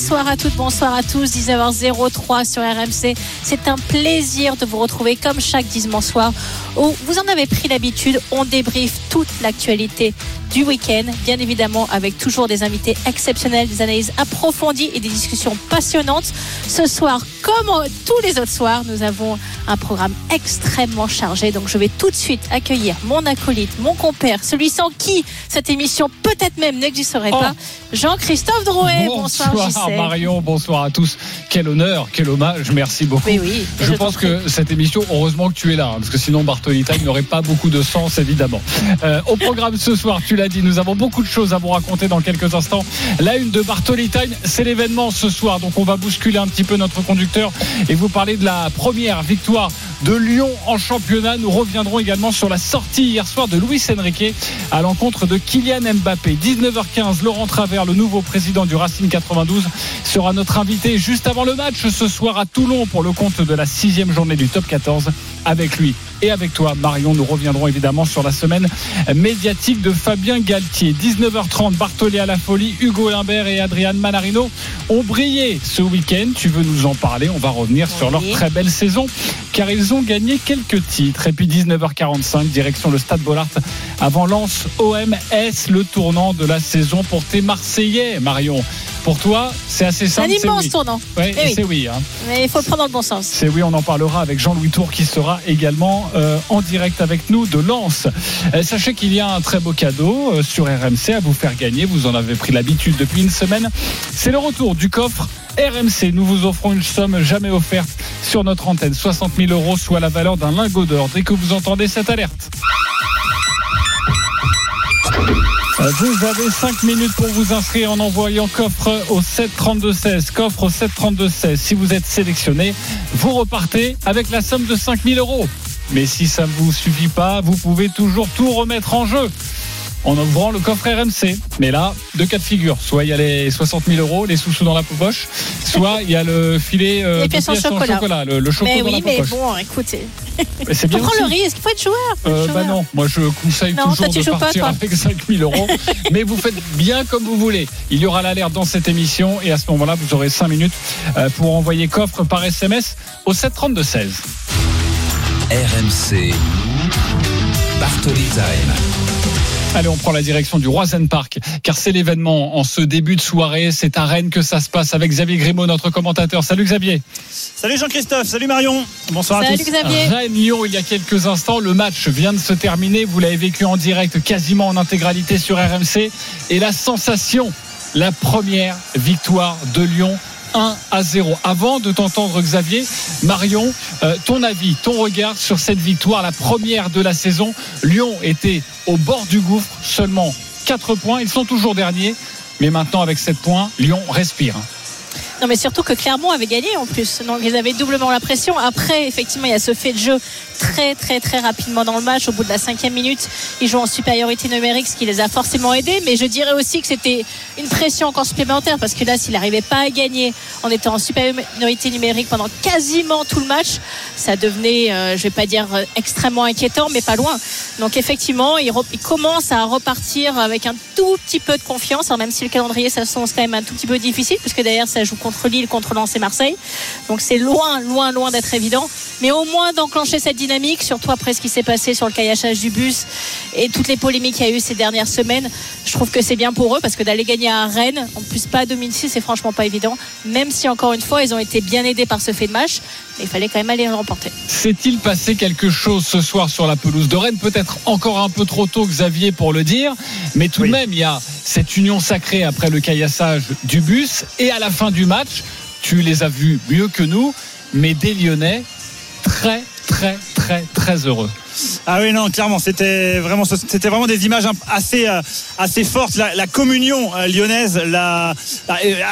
Bonsoir à toutes, bonsoir à tous. 19h03 sur RMC. C'est un plaisir de vous retrouver comme chaque dimanche soir où vous en avez pris l'habitude. On débriefe toute l'actualité du week-end, bien évidemment avec toujours des invités exceptionnels, des analyses approfondies et des discussions passionnantes. Ce soir, comme tous les autres soirs, nous avons un programme extrêmement chargé. Donc je vais tout de suite accueillir mon acolyte, mon compère, celui sans qui cette émission peut-être même n'existerait pas, Jean-Christophe Drouet. Bonsoir, Marion, bonsoir à tous. Quel honneur, quel hommage, merci beaucoup. Oui, oui, je, pense que cette émission, heureusement que tu es là, hein, parce que sinon Bartolita n'aurait pas beaucoup de sens, évidemment. Euh, au programme ce soir, tu l'a dit, nous avons beaucoup de choses à vous raconter dans quelques instants. La une de Bartoli Time, c'est l'événement ce soir. Donc on va bousculer un petit peu notre conducteur et vous parler de la première victoire de Lyon en championnat. Nous reviendrons également sur la sortie hier soir de Luis Enrique à l'encontre de Kylian Mbappé. 19h15, Laurent Travers, le nouveau président du Racing 92, sera notre invité juste avant le match ce soir à Toulon pour le compte de la sixième journée du top 14. Avec lui et avec toi, Marion, nous reviendrons évidemment sur la semaine médiatique de Fabien Galtier. 19h30, Bartholé à la folie, Hugo Limbert et Adrian Manarino ont brillé ce week-end. Tu veux nous en parler? On va revenir sur leur très belle saison car ils ont gagné quelques titres. Et puis 19h45, direction le Stade Bollard avant Lens OMS, le tournant de la saison pour tes Marseillais, Marion. Pour toi, c'est assez simple. Un immense tournant. Ouais, eh c'est oui. Hein. Mais il faut le prendre dans le bon sens. C'est oui, on en parlera avec Jean-Louis Tour qui sera également euh, en direct avec nous de Lens. Euh, sachez qu'il y a un très beau cadeau euh, sur RMC à vous faire gagner. Vous en avez pris l'habitude depuis une semaine. C'est le retour du coffre RMC. Nous vous offrons une somme jamais offerte sur notre antenne. 60 000 euros, soit la valeur d'un lingot d'or. Dès que vous entendez cette alerte. Vous avez 5 minutes pour vous inscrire en envoyant coffre au 732-16. Coffre au 732-16. Si vous êtes sélectionné, vous repartez avec la somme de 5000 euros. Mais si ça ne vous suffit pas, vous pouvez toujours tout remettre en jeu en ouvrant le coffre RMC. Mais là, deux cas de figure. Soit il y a les 60 000 euros, les sous-sous dans la poche, soit il y a le filet euh, de pièces en chocolat. le, le chocolat mais dans oui, la mais bon, écoutez. C'est bien prends le risque, il faut être joueur. Euh, bah non, moi je conseille non, toujours de partir pas, avec 5 000 euros. mais vous faites bien comme vous voulez. Il y aura l'alerte dans cette émission et à ce moment-là, vous aurez 5 minutes euh, pour envoyer coffre par SMS au 732 16. RMC Bartoli Time. Allez, on prend la direction du Roisen Park, car c'est l'événement en ce début de soirée. C'est à Rennes que ça se passe avec Xavier Grimaud, notre commentateur. Salut Xavier. Salut Jean-Christophe, salut Marion. Bonsoir salut à tous. Xavier. Rennes-Lyon, il y a quelques instants, le match vient de se terminer. Vous l'avez vécu en direct, quasiment en intégralité sur RMC. Et la sensation, la première victoire de Lyon 1 à 0. Avant de t'entendre Xavier, Marion, euh, ton avis, ton regard sur cette victoire, la première de la saison. Lyon était au bord du gouffre, seulement 4 points. Ils sont toujours derniers, mais maintenant avec 7 points, Lyon respire. Non, mais surtout que Clermont avait gagné en plus. Donc ils avaient doublement la pression. Après, effectivement, il y a ce fait de jeu très, très, très rapidement dans le match. Au bout de la cinquième minute, ils jouent en supériorité numérique, ce qui les a forcément aidés. Mais je dirais aussi que c'était une pression encore supplémentaire parce que là, s'il n'arrivait pas à gagner en étant en supériorité numérique pendant quasiment tout le match, ça devenait, euh, je vais pas dire extrêmement inquiétant, mais pas loin. Donc effectivement, il, il commence à repartir avec un tout petit peu de confiance. Alors même si le calendrier s'annonce quand même un tout petit peu difficile, puisque derrière ça joue contre Lille, contre Lens et Marseille. Donc c'est loin, loin, loin d'être évident. Mais au moins d'enclencher cette surtout après ce qui s'est passé sur le caillachage du bus et toutes les polémiques qu'il y a eu ces dernières semaines, je trouve que c'est bien pour eux parce que d'aller gagner à Rennes, en plus pas à domicile, c'est franchement pas évident. Même si encore une fois, ils ont été bien aidés par ce fait de match, mais il fallait quand même aller le remporter. S'est-il passé quelque chose ce soir sur la pelouse de Rennes? Peut-être encore un peu trop tôt, Xavier, pour le dire, mais tout de même, il y a cette union sacrée après le caillassage du bus et à la fin du match, tu les as vus mieux que nous, mais des Lyonnais très, très, très, heureux. Ah oui, non, clairement, c'était vraiment, c'était vraiment des images assez, euh, assez fortes. La, communion euh, lyonnaise, la,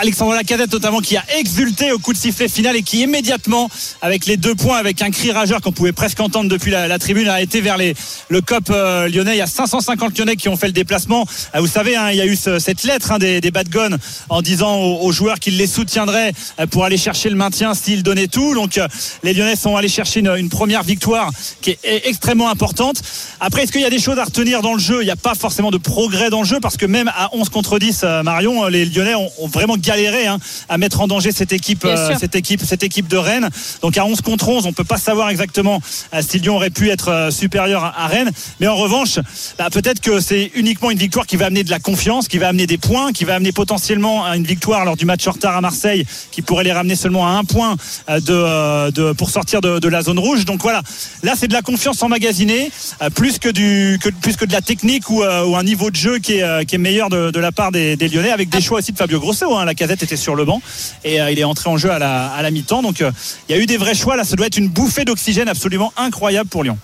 Alexandre Lacadette notamment, qui a exulté au coup de sifflet final et qui immédiatement, avec les deux points, avec un cri rageur qu'on pouvait presque entendre depuis la, tribune, a été vers le COP euh, lyonnais. Il y a 550 lyonnais qui ont fait le déplacement. vous savez, hein, il y a eu cette lettre hein, des, des bad guns en disant aux, joueurs qu'ils les soutiendraient pour aller chercher le maintien s'ils donnaient tout. Donc, les lyonnais sont allés chercher une première victoire qui est extrêmement importante. Après, est-ce qu'il y a des choses à retenir dans le jeu? Il n'y a pas forcément de progrès dans le jeu parce que même à 11 contre 10, euh, Marion, euh, les Lyonnais ont, vraiment galéré hein, à mettre en danger cette équipe, euh, cette équipe, cette équipe de Rennes. Donc à 11 contre 11, on peut pas savoir exactement si Lyon aurait pu être supérieur à Rennes. Mais en revanche, bah, peut-être que c'est uniquement une victoire qui va amener de la confiance, qui va amener des points, qui va amener potentiellement une victoire lors du match en retard à Marseille, qui pourrait les ramener seulement à un point de, de pour sortir de, de la zone rouge. Donc voilà, là c'est de la confiance emmagasinée, euh, plus que du plus que de la technique ou, euh, un niveau de jeu qui est, euh, qui est meilleur de, la part des, Lyonnais, avec des choix aussi de Fabio Grosso. Hein. La casette était sur le banc et il est entré en jeu à la, à la mi-temps. Donc il y a eu des vrais choix. Là, ça doit être une bouffée d'oxygène absolument incroyable pour Lyon.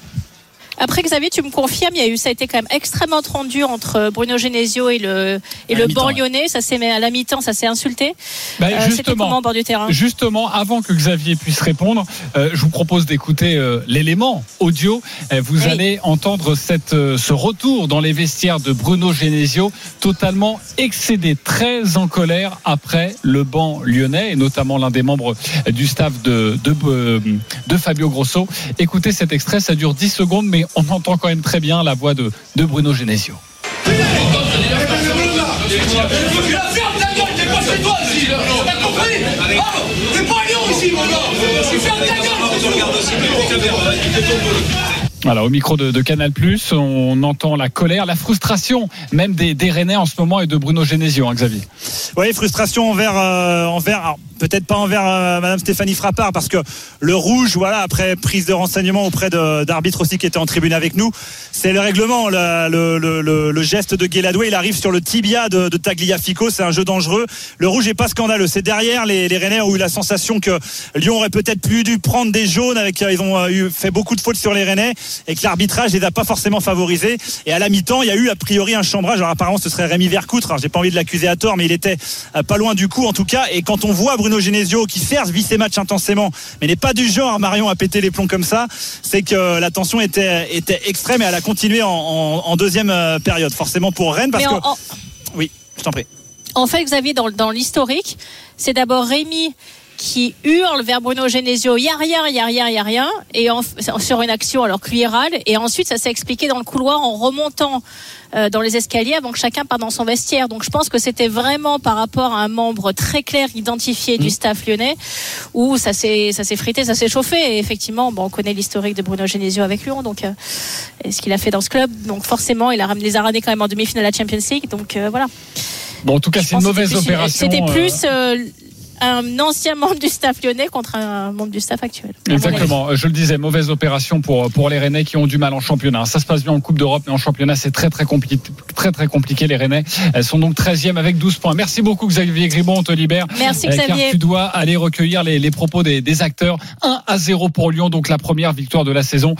Après, Xavier, tu me confirmes, il y a eu, ça a été quand même extrêmement tendu entre Bruno Genesio et le, et le banc lyonnais. Ça s'est, à la mi-temps, ça s'est insulté. Bah, euh, justement, bord du terrain? Justement, avant que Xavier puisse répondre, euh, je vous propose d'écouter euh, l'élément audio. vous allez entendre cette, ce retour dans les vestiaires de Bruno Genesio, totalement excédé, très en colère après le banc lyonnais, et notamment l'un des membres du staff de, de, de Fabio Grosso. Écoutez cet extrait, ça dure 10 secondes, mais on entend quand même très bien la voix de, de Bruno Genesio. Voilà, au micro de, Canal Plus, on entend la colère, la frustration même des, des Rennais en ce moment et de Bruno Genesio, hein, Xavier. Oui, frustration envers, euh, envers peut-être pas envers euh, Madame Stéphanie Frappard, parce que le rouge, voilà, après prise de renseignement auprès d'arbitres aussi qui étaient en tribune avec nous, c'est le règlement. Le, le, le, geste de Guéladoué, il arrive sur le tibia de, de Tagliafico, c'est un jeu dangereux. Le rouge est pas scandaleux, c'est derrière les, les Rennais ont eu la sensation que Lyon aurait peut-être plus dû prendre des jaunes, avec ils ont euh, eu, fait beaucoup de fautes sur les Rennais et que l'arbitrage les a pas forcément favorisés. Et à la mi-temps, il y a eu a priori un chambrage. Alors apparemment, ce serait Rémi Vercoutre. J'ai pas envie de l'accuser à tort, mais il était euh, pas loin du coup en tout cas. Et quand on voit Bruno Genesio qui certes vit ses matchs intensément, mais n'est pas du genre Marion à péter les plombs comme ça. C'est que la tension était, était extrême et elle a continué en, deuxième euh, période, forcément pour Rennes, parce que oui, je t'en prie. En fait, Xavier, dans, dans l'historique, c'est d'abord Rémi qui hurle vers Bruno Genesio, il y a rien, il y a rien, il y a rien, et sur une action alors que et ensuite ça s'est expliqué dans le couloir en remontant euh, dans les escaliers avant que chacun parte dans son vestiaire. Donc je pense que c'était vraiment par rapport à un membre très clair identifié du mmh. staff lyonnais où ça s'est ça s'est frité, ça s'est chauffé. Et effectivement, bon, on connaît l'historique de Bruno Genesio avec Lyon, donc euh, et ce qu'il a fait dans ce club. Donc forcément, il a ramené les a quand même en demi-finale à la Champions League. Donc euh, voilà. Bon, en tout cas, c'est une mauvaise opération. C'était plus un ancien membre du staff lyonnais contre un membre du staff actuel. Exactement. Je le disais, mauvaise opération pour, pour les Rennais qui ont du mal en championnat. Ça se passe bien en Coupe d'Europe, mais en championnat, c'est très, très compliqué, très, très compliqué. Les Rennais Elles sont donc 13e avec 12 points. Merci beaucoup, Xavier Gribon. On te libère. Merci, Xavier. Car tu dois aller recueillir les, les propos des, des, acteurs. 1 à 0 pour Lyon, donc la première victoire de la saison.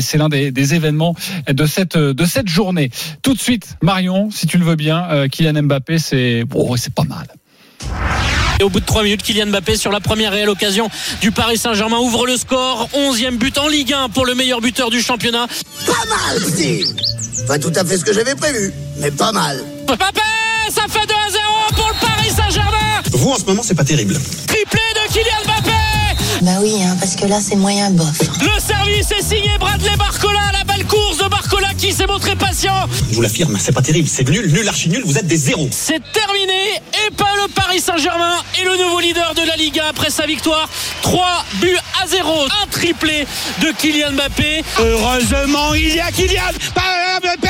C'est l'un des, des, événements de cette, de cette journée. Tout de suite, Marion, si tu le veux bien, euh, Kylian Mbappé, c'est, bon, c'est pas mal. Et au bout de 3 minutes, Kylian Mbappé sur la première réelle occasion du Paris Saint-Germain ouvre le score. 11e but en Ligue 1 pour le meilleur buteur du championnat. Pas mal, si. Pas tout à fait ce que j'avais prévu, mais pas mal. Mbappé, ça fait 2 à 0 pour le Paris Saint-Germain. Vous, en ce moment, c'est pas terrible. Bah oui, hein, parce que là, c'est moyen bof. Le service est signé Bradley Barcola. La belle course de Barcola qui s'est montré patient. Je vous l'affirme, c'est pas terrible. C'est nul, nul, archi nul. Vous êtes des zéros. C'est terminé. Et pas le Paris Saint-Germain et le nouveau leader de la Liga après sa victoire. 3 buts à 0. Un triplé de Kylian Mbappé. Heureusement, il y a Kylian Mbappé.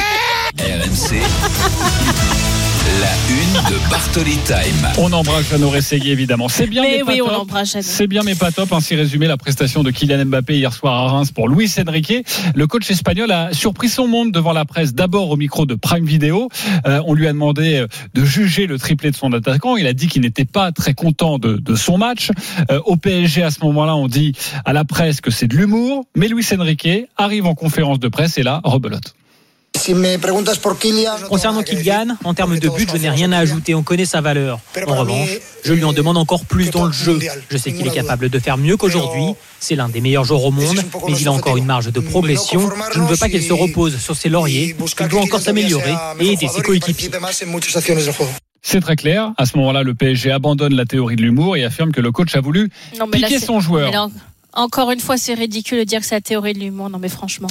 RMC. La une de Bartoli Time. On embrasse Jeannot Rességui, évidemment. C'est bien, Mais mais, oui, pas on top. l'embrasse, Jeannot. C'est bien, mais pas top. Ainsi résumé la prestation de Kylian Mbappé hier soir à Reims pour Luis Enrique. Le coach espagnol a surpris son monde devant la presse. D'abord au micro de Prime Video. Euh, on lui a demandé euh, de juger le triplé de son attaquant. Il a dit qu'il n'était pas très content de, de son match. Euh, au PSG, à ce moment-là, on dit à la presse que c'est de l'humour. Mais Luis Enrique arrive en conférence de presse et là, rebelote. Concernant Kylian, en termes de but, je n'ai rien à ajouter. On connaît sa valeur. En revanche, je lui en demande encore plus dans le jeu. Je sais qu'il est capable de faire mieux qu'aujourd'hui. C'est l'un des meilleurs joueurs au monde, mais il a encore une marge de progression. Je ne veux pas qu'il se repose sur ses lauriers. Il doit encore s'améliorer et aider ses coéquipiers. C'est très clair. À ce moment-là, le PSG abandonne la théorie de l'humour et affirme que le coach a voulu Non, mais là, piquer son joueur. mais là, en- encore une fois, c'est ridicule de dire que c'est la théorie de l'humour. Non, mais franchement.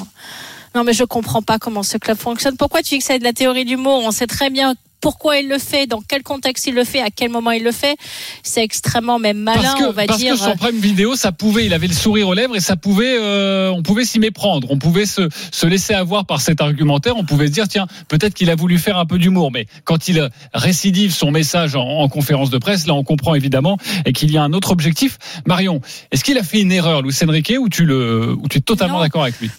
Non, mais je comprends pas comment ce club fonctionne. Pourquoi tu dis que c'est de la théorie de l'humour On sait très bien pourquoi il le fait, dans quel contexte il le fait, à quel moment il le fait. C'est extrêmement même malin, parce que, on va parce dire. euh, que sur Prime Vidéo, ça pouvait, il avait le sourire aux lèvres et ça pouvait, euh, on pouvait s'y méprendre. On pouvait se, se laisser avoir par cet argumentaire. On pouvait se dire, tiens, peut-être qu'il a voulu faire un peu d'humour. Mais quand il récidive son message en, en conférence de presse, là, on comprend évidemment et qu'il y a un autre objectif. Marion, est-ce qu'il a fait une erreur, Luis Enrique, ou tu le, ou tu es totalement d'accord avec lui?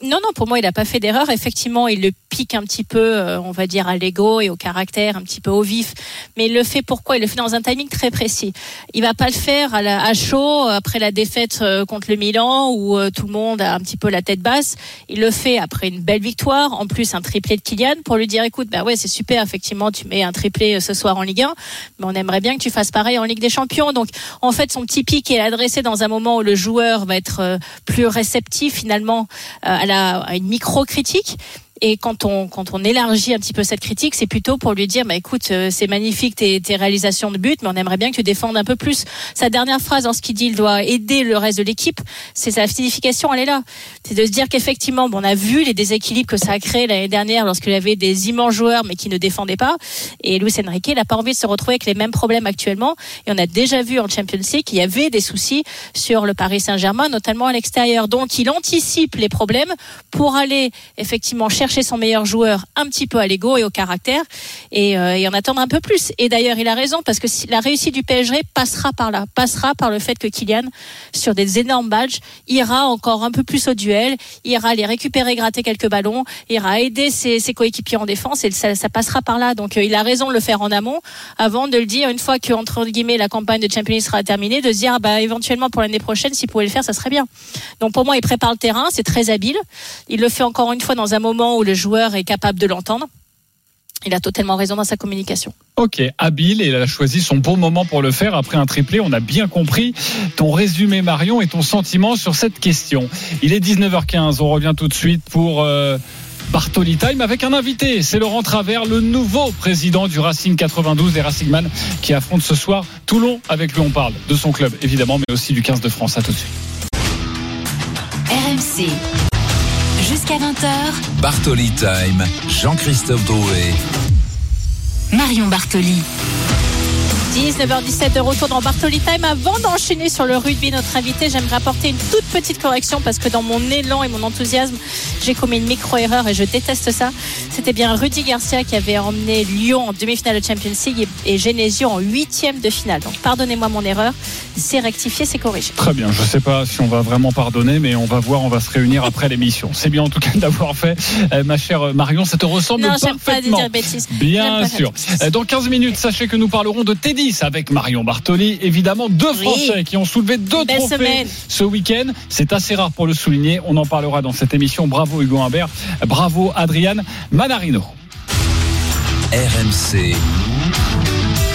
Non, non, pour moi, il n'a pas fait d'erreur. Effectivement, il le pique un petit peu, euh, on va dire, à l'ego et au caractère, un petit peu au vif. Mais il le fait pourquoi? Il le fait dans un timing très précis. Il va pas le faire à, la, à chaud après la défaite euh, contre le Milan où euh, tout le monde a un petit peu la tête basse. Il le fait après une belle victoire, en plus un triplé de Kylian pour lui dire, écoute, bah ouais, c'est super, effectivement, tu mets un triplé ce soir en Ligue 1, mais on aimerait bien que tu fasses pareil en Ligue des Champions. Donc, en fait, son petit pic est adressé dans un moment où le joueur va être plus réceptif finalement à, la, à une micro-critique. Et quand on, quand on élargit un petit peu cette critique, c'est plutôt pour lui dire, bah, écoute, euh, c'est magnifique tes, tes réalisations de but, mais on aimerait bien que tu défendes un peu plus. Sa dernière phrase en ce qu'il dit, il doit aider le reste de l'équipe, c'est sa signification, elle est là. C'est de se dire qu'effectivement, bon, on a vu les déséquilibres que ça a créé l'année dernière lorsqu'il y avait des immenses joueurs, mais qui ne défendaient pas. Et Luis Enrique, il n'a pas envie de se retrouver avec les mêmes problèmes actuellement. Et on a déjà vu en Champions League qu'il y avait des soucis sur le Paris Saint-Germain, notamment à l'extérieur. Donc, il anticipe les problèmes pour aller effectivement chercher son meilleur joueur un petit peu à l'ego et au caractère et, euh, en attendre un peu plus. Et d'ailleurs, il a raison parce que la réussite du PSG passera par là, passera par le fait que Kylian, sur des énormes badges, ira encore un peu plus au duel, ira les récupérer, gratter quelques ballons, ira aider ses, coéquipiers en défense et ça, ça passera par là. Donc, euh, il a raison de le faire en amont avant de le dire une fois que entre guillemets la campagne de Champions League sera terminée, de se dire ah bah éventuellement pour l'année prochaine, s'il pouvait le faire, ça serait bien. Donc pour moi, il prépare le terrain, c'est très habile. Il le fait encore une fois dans un moment où le joueur est capable de l'entendre. Il a totalement raison dans sa communication. Ok, habile et il a choisi son bon moment pour le faire après un triplé. On a bien compris ton résumé Marion et ton sentiment sur cette question. Il est 19h15, on revient tout de suite pour euh, Bartoli Time avec un invité. C'est Laurent Travers, le nouveau président du Racing 92 des Racingman qui affronte ce soir Toulon. Avec lui on parle de son club évidemment mais aussi du 15 de France. À tout de suite. RMC. Jusqu'à 20h, Bartoli Time, Jean-Christophe Drouet. Marion Bartoli. 19h17 de retour dans Bartoli Time. Avant d'enchaîner sur le rugby, notre invité, j'aimerais apporter une toute petite correction parce que dans mon élan et mon enthousiasme, j'ai commis une micro-erreur et je déteste ça. C'était bien Rudy Garcia qui avait emmené Lyon en demi-finale de Champions League et, Genesio en huitième de finale. Donc pardonnez-moi mon erreur. C'est rectifié, c'est corrigé. Très bien, je ne sais pas si on va vraiment pardonner, mais on va voir, on va se réunir après l'émission. C'est bien en tout cas d'avoir fait, euh, ma chère Marion, ça te ressemble Non, j'aime pas parfaitement. dire bêtises. Bien sûr. Euh, Dans 15 minutes, sachez que nous parlerons de tennis avec Marion Bartoli. Évidemment, deux Oui. Français qui ont soulevé deux Belle trophées semaine. ce week-end. C'est assez rare pour le souligner. On en parlera dans cette émission. Bravo Hugo Humbert. Bravo Adrian Manarino. RMC.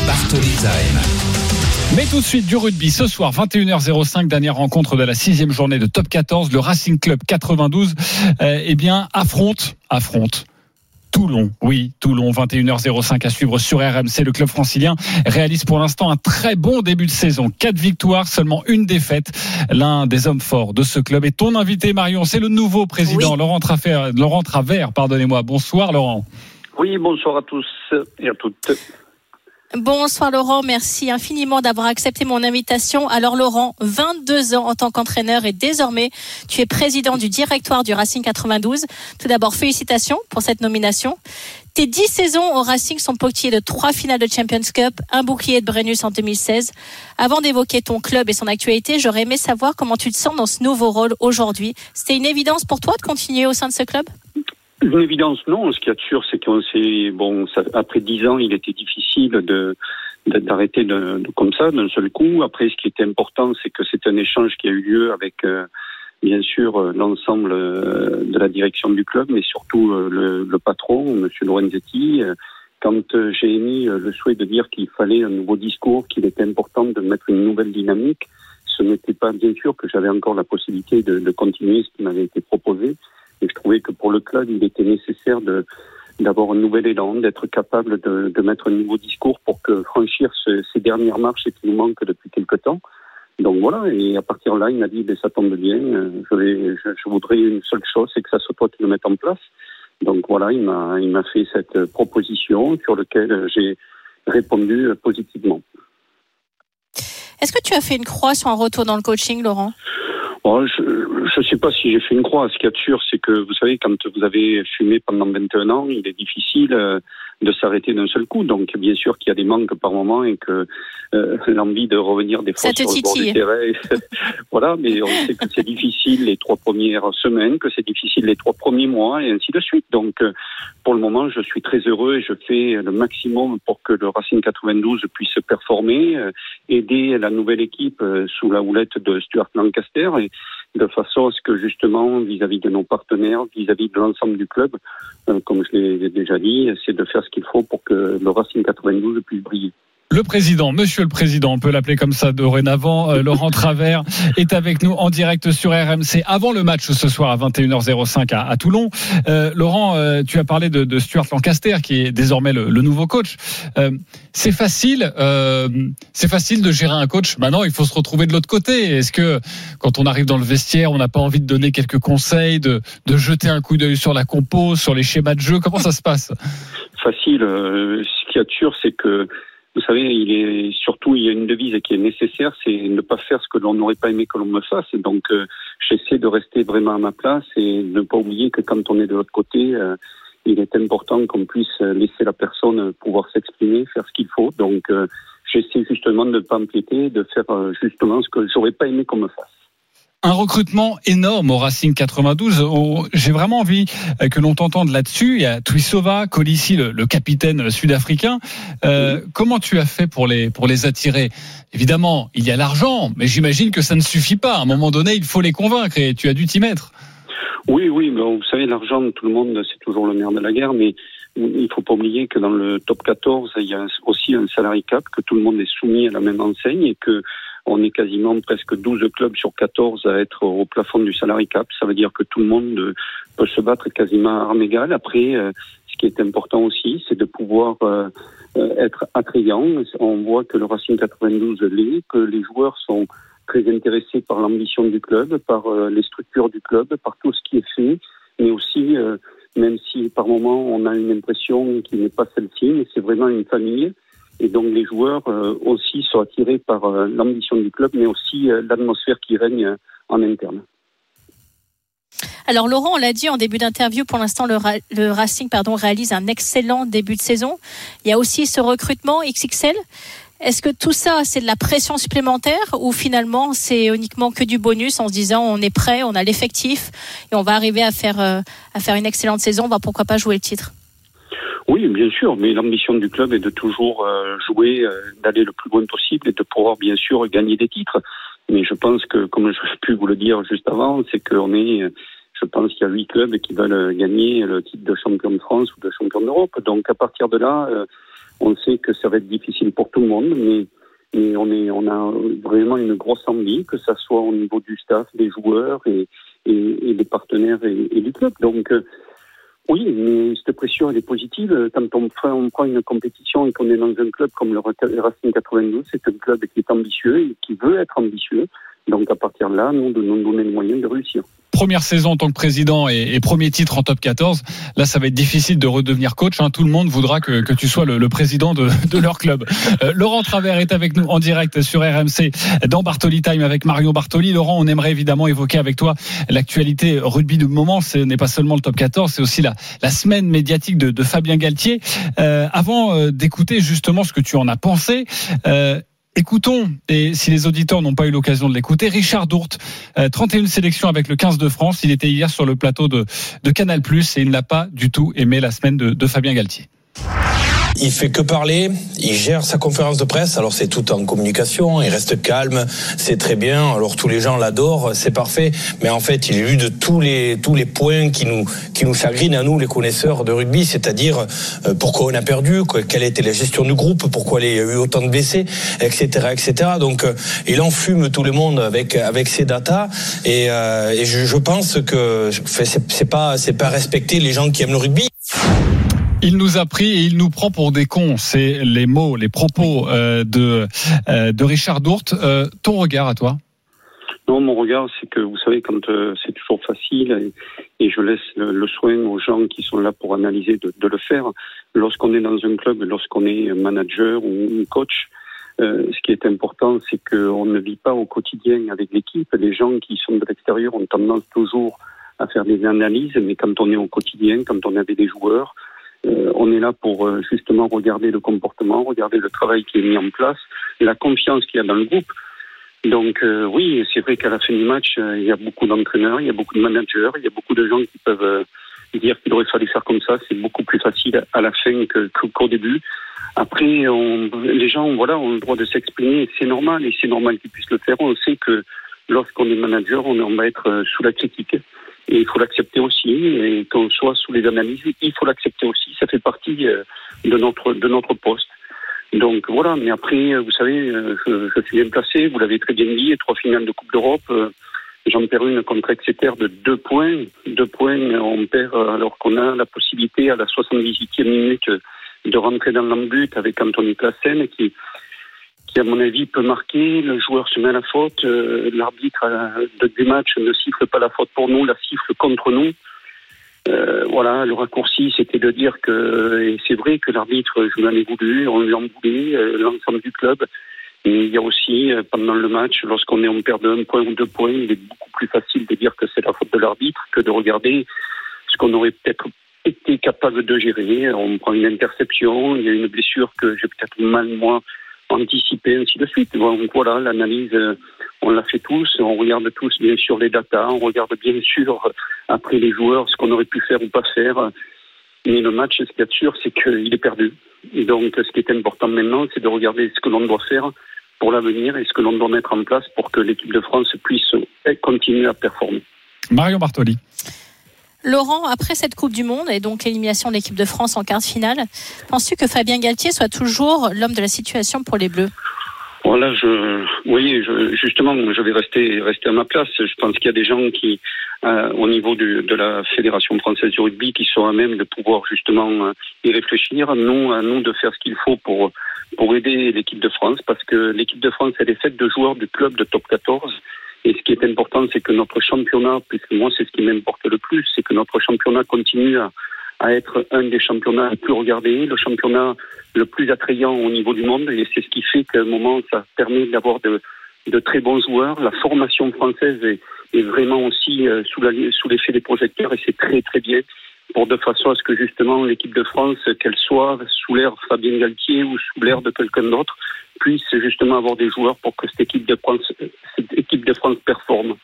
Bartoli Time. Mais tout de suite du rugby. Ce soir, 21h05, dernière rencontre de la sixième journée de Top 14. Le Racing Club 92, euh, eh bien, affronte, affronte. Toulon, oui, Toulon, 21h05 à suivre sur RMC. Le club francilien réalise pour l'instant un très bon début de saison. Quatre victoires, seulement une défaite. L'un des hommes forts de ce club est ton invité, Marion. C'est le nouveau président, Oui. Laurent, Travers, Laurent Travers. Pardonnez-moi. Bonsoir, Laurent. Oui, bonsoir à tous et à toutes. Bonsoir Laurent, merci infiniment d'avoir accepté mon invitation. Alors Laurent, 22 ans en tant qu'entraîneur et désormais tu es président du directoire du Racing 92. Tout d'abord, félicitations pour cette nomination. Tes dix saisons au Racing sont ponctuées de trois finales de Champions Cup, un bouclier de Brennus en 2016. Avant d'évoquer ton club et son actualité, j'aurais aimé savoir comment tu te sens dans ce nouveau rôle aujourd'hui. C'était une évidence pour toi de continuer au sein de ce club? Une évidence, non. Ce qui est sûr, c'est qu'on s'est bon. Après dix ans, il était difficile de d'arrêter de, de, comme ça d'un seul coup. Après, ce qui était important, c'est que c'est un échange qui a eu lieu avec euh, bien sûr euh, l'ensemble euh, de la direction du club, mais surtout le, patron, Monsieur Lorenzetti. Quand j'ai émis le souhait de dire qu'il fallait un nouveau discours, qu'il était important de mettre une nouvelle dynamique, ce n'était pas bien sûr que j'avais encore la possibilité de, de continuer ce qui m'avait été proposé. Et je trouvais que pour le club, il était nécessaire d'avoir un nouvel élan, d'être capable de, mettre un nouveau discours pour que franchir ce, ces dernières marches qui nous manquent depuis quelque temps. Donc voilà, et à partir de là, il m'a dit, ben, ça tombe bien, je, je, voudrais une seule chose, c'est que ça soit toi qui le mette en place. Donc voilà, il m'a, il m'a fait cette proposition sur laquelle j'ai répondu positivement. Est-ce que tu as fait une croix sur un retour dans le coaching, Laurent? Oh, je ne sais pas si j'ai fait une croix. Ce qui est sûr, c'est que vous savez, quand vous avez fumé pendant 21 ans, il est difficile euh, de s'arrêter d'un seul coup. Donc, bien sûr qu'il y a des manques par moment et que euh, l'envie de revenir des fois sur le bord du terrain. voilà, mais on sait que c'est difficile les trois premières semaines, que c'est difficile les trois premiers mois et ainsi de suite. Donc, euh, pour le moment, je suis très heureux et je fais le maximum pour que le Racing 92 puisse performer, euh, aider la nouvelle équipe euh, sous la houlette de Stuart Lancaster et de façon à ce que justement, vis-à-vis -vis de nos partenaires, vis-à-vis -vis de l'ensemble du club, euh, comme je l'ai déjà dit, c'est de faire ce qu'il faut pour que le Racing 92 puisse briller. Le président, monsieur le président, on peut l'appeler comme ça dorénavant, euh, Laurent Travers est avec nous en direct sur RMC avant le match ce soir à 21h05 à, à Toulon. Euh, Laurent, euh, tu as parlé de, de, Stuart Lancaster qui est désormais le, le nouveau coach. Euh, c'est facile, euh, c'est facile de gérer un coach. Maintenant, il faut se retrouver de l'autre côté. Est-ce que quand on arrive dans le vestiaire, on n'a pas envie de donner quelques conseils, de, de jeter un coup d'œil sur la compo, sur les schémas de jeu? Comment ça se passe? Facile. ce qui est sûr, c'est que vous savez, il est surtout il y a une devise qui est nécessaire, c'est ne pas faire ce que l'on n'aurait pas aimé que l'on me fasse. Et donc, euh, j'essaie de rester vraiment à ma place et ne pas oublier que quand on est de l'autre côté, euh, il est important qu'on puisse laisser la personne pouvoir s'exprimer, faire ce qu'il faut. Donc, euh, j'essaie justement de ne pas empiéter, de faire justement ce que j'aurais pas aimé qu'on me fasse un recrutement énorme au Racing 92. J'ai vraiment envie que l'on t'entende là-dessus. Il y a Tuisova, Colissi, le, le capitaine sud-africain. Euh. Comment tu as fait pour les, pour les attirer? Évidemment, il y a l'argent, mais j'imagine que ça ne suffit pas. À un moment donné, il faut les convaincre et tu as dû t'y mettre. Oui, oui, mais vous savez, l'argent, tout le monde, c'est toujours le nerf de la guerre, mais il faut pas oublier que dans le top 14, il y a aussi un salarié cap, que tout le monde est soumis à la même enseigne et que on est quasiment presque 12 clubs sur 14 à être au plafond du salarié cap. Ça veut dire que tout le monde peut se battre quasiment à armes égales. Après, ce qui est important aussi, c'est de pouvoir être attrayant. On voit que le Racing 92 l'est, que les joueurs sont très intéressés par l'ambition du club, par les structures du club, par tout ce qui est fait, mais aussi, même si par moment on a une impression qui n'est pas celle-ci, mais c'est vraiment une famille. Et donc les joueurs euh, aussi sont attirés par euh, l'ambition du club, mais aussi euh, l'atmosphère qui règne en interne. Alors Laurent, on l'a dit en début d'interview, pour l'instant le, le, Racing pardon, réalise un excellent début de saison. Il y a aussi ce recrutement XXL. Est-ce que tout ça, c'est de la pression supplémentaire ou finalement c'est uniquement que du bonus en se disant on est prêt, on a l'effectif et on va arriver à faire, à faire une excellente saison, on pourquoi pas jouer le titre? Oui, bien sûr, mais l'ambition du club est de toujours euh, jouer, euh, d'aller le plus loin possible et de pouvoir bien sûr gagner des titres. Mais je pense que, comme je pu vous le dire juste avant, c'est qu'on est, je pense qu'il y a huit clubs qui veulent gagner le titre de champion de France ou de champion d'Europe. Donc à partir de là, euh, on sait que ça va être difficile pour tout le monde, mais, mais on est, on a vraiment une grosse envie, que ça soit au niveau du staff, des joueurs et, et, et des partenaires et, et, du club. Donc oui, mais cette pression, elle est positive. Quand on, on prend une compétition et qu'on est dans un club comme le Racing 92, c'est un club qui est ambitieux et qui veut être ambitieux. Donc à partir de là, nous, de nous les moyens de réussir première saison en tant que président et, premier titre en top 14. Là, ça va être difficile de redevenir coach. Hein. Tout le monde voudra que, que tu sois le, le président de, de, leur club. Euh, Laurent Travers est avec nous en direct sur RMC dans Bartoli Time avec Marion Bartoli. Laurent, on aimerait évidemment évoquer avec toi l'actualité rugby du moment. Ce n'est pas seulement le top 14, c'est aussi la, la semaine médiatique de, de Fabien Galtier. Euh, avant euh, d'écouter justement ce que tu en as pensé, euh, Écoutons, et si les auditeurs n'ont pas eu l'occasion de l'écouter, Richard Dourte, 31 sélections avec le 15 de France. Il était hier sur le plateau de, Canal+, et il n'a pas du tout aimé la semaine de Fabien Galtier. Il fait que parler, il gère sa conférence de presse, alors c'est tout en communication, il reste calme, c'est très bien, alors tous les gens l'adorent, c'est parfait, mais en fait il est eu de tous les, tous les points qui nous, qui nous chagrinent à nous les connaisseurs de rugby, c'est-à-dire euh, pourquoi on a perdu, quelle était la gestion du groupe, pourquoi il y a eu autant de blessés, etc. etc. Donc euh, il enfume tout le monde avec, avec ses datas, et, euh, et je, je pense que c'est pas, pas respecter les gens qui aiment le rugby. Il nous a pris et il nous prend pour des cons. C'est les mots, les propos euh, de, euh, de Richard Dourte. Euh, ton regard à toi Non, mon regard, c'est que vous savez, quand euh, c'est toujours facile et, et je laisse le, le, soin aux gens qui sont là pour analyser de, de le faire. Lorsqu'on est dans un club, lorsqu'on est manager ou coach, euh, ce qui est important, c'est qu'on ne vit pas au quotidien avec l'équipe. Les gens qui sont de l'extérieur ont tendance toujours à faire des analyses, mais quand on est au quotidien, quand on avait des joueurs, euh, on est là pour euh, justement regarder le comportement, regarder le travail qui est mis en place, la confiance qu'il y a dans le groupe. Donc euh, oui, c'est vrai qu'à la fin du match, il y a beaucoup d'entraîneurs, il y a beaucoup de managers, il y a beaucoup de gens qui peuvent dire qu'il aurait fallu faire comme ça. C'est beaucoup plus facile à la fin que, qu'au début. Après, on, les gens, voilà, ont le droit de s'exprimer. C'est normal et c'est normal qu'ils puissent le faire. On sait que lorsqu'on est manager, on, on va être sous la critique. Et il faut l'accepter aussi. Et qu'on soit sous les analyses, il faut l'accepter aussi. Ça fait partie euh, de notre de notre poste. Donc voilà. Mais après, vous savez, euh, je, je suis bien placé. Vous l'avez très bien dit. Trois finales de Coupe d'Europe. Euh, j'en perds une contre Exeter de deux points. Deux points, on perd alors qu'on a la possibilité à la 78e minute de rentrer dans l'embut avec Anthony Classen qui qui, à mon avis, peut marquer. Le joueur se met à la faute. Euh, L'arbitre euh, du match ne siffle pas la faute pour nous, la siffle contre nous. Euh, voilà, le raccourci, c'était de dire que, c'est vrai que l'arbitre, je m'en ai voulu, on lui voulu, euh, l'ensemble du club. Et il y a aussi, pendant le match, lorsqu'on est en perd de un point ou deux points, il est beaucoup plus facile de dire que c'est la faute de l'arbitre que de regarder ce qu'on aurait peut-être été capable de gérer. On prend une interception, il y a une blessure que j'ai peut-être mal, moi, anticiper, ainsi de suite. Donc voilà, l'analyse, euh, on la fait tous, on regarde tous bien sûr les datas, on regarde bien sûr après les joueurs ce qu'on aurait pu faire ou pas faire. Mais le match, ce qu'il y a de sûr, c'est qu'il est perdu. Et donc, ce qui est important maintenant, c'est de regarder ce que l'on doit faire pour l'avenir et ce que l'on doit mettre en place pour que l'équipe de France puisse continuer à performer. Marion Bartoli. Laurent, après cette Coupe du Monde et donc l'élimination de l'équipe de France en quart de finale, penses-tu que Fabien Galtier soit toujours l'homme de la situation pour les Bleus? Voilà, je, oui, je, justement, je vais rester, rester à ma place. Je pense qu'il y a des gens qui, euh, au niveau du, de la Fédération française du rugby, qui sont à même de pouvoir justement euh, y réfléchir. Nous, à nous de faire ce qu'il faut pour pour aider l'équipe de France, parce que l'équipe de France, elle est faite de joueurs du club de top 14 et ce qui est important, c'est que notre championnat, puisque moi c'est ce qui m'importe le plus, c'est que notre championnat continue à, à, être un des championnats les plus regardés, le championnat le plus attrayant au niveau du monde. Et c'est ce qui fait qu'à un moment, ça permet d'avoir de, de, très bons joueurs. La formation française est, est vraiment aussi euh, sous l'effet sous des projecteurs et c'est très très bien pour de façon à ce que justement l'équipe de France, qu'elle soit sous l'air Fabien Galtier ou sous l'air de quelqu'un d'autre, puisse justement avoir des joueurs pour que cette équipe de France, cette équipe de France performe.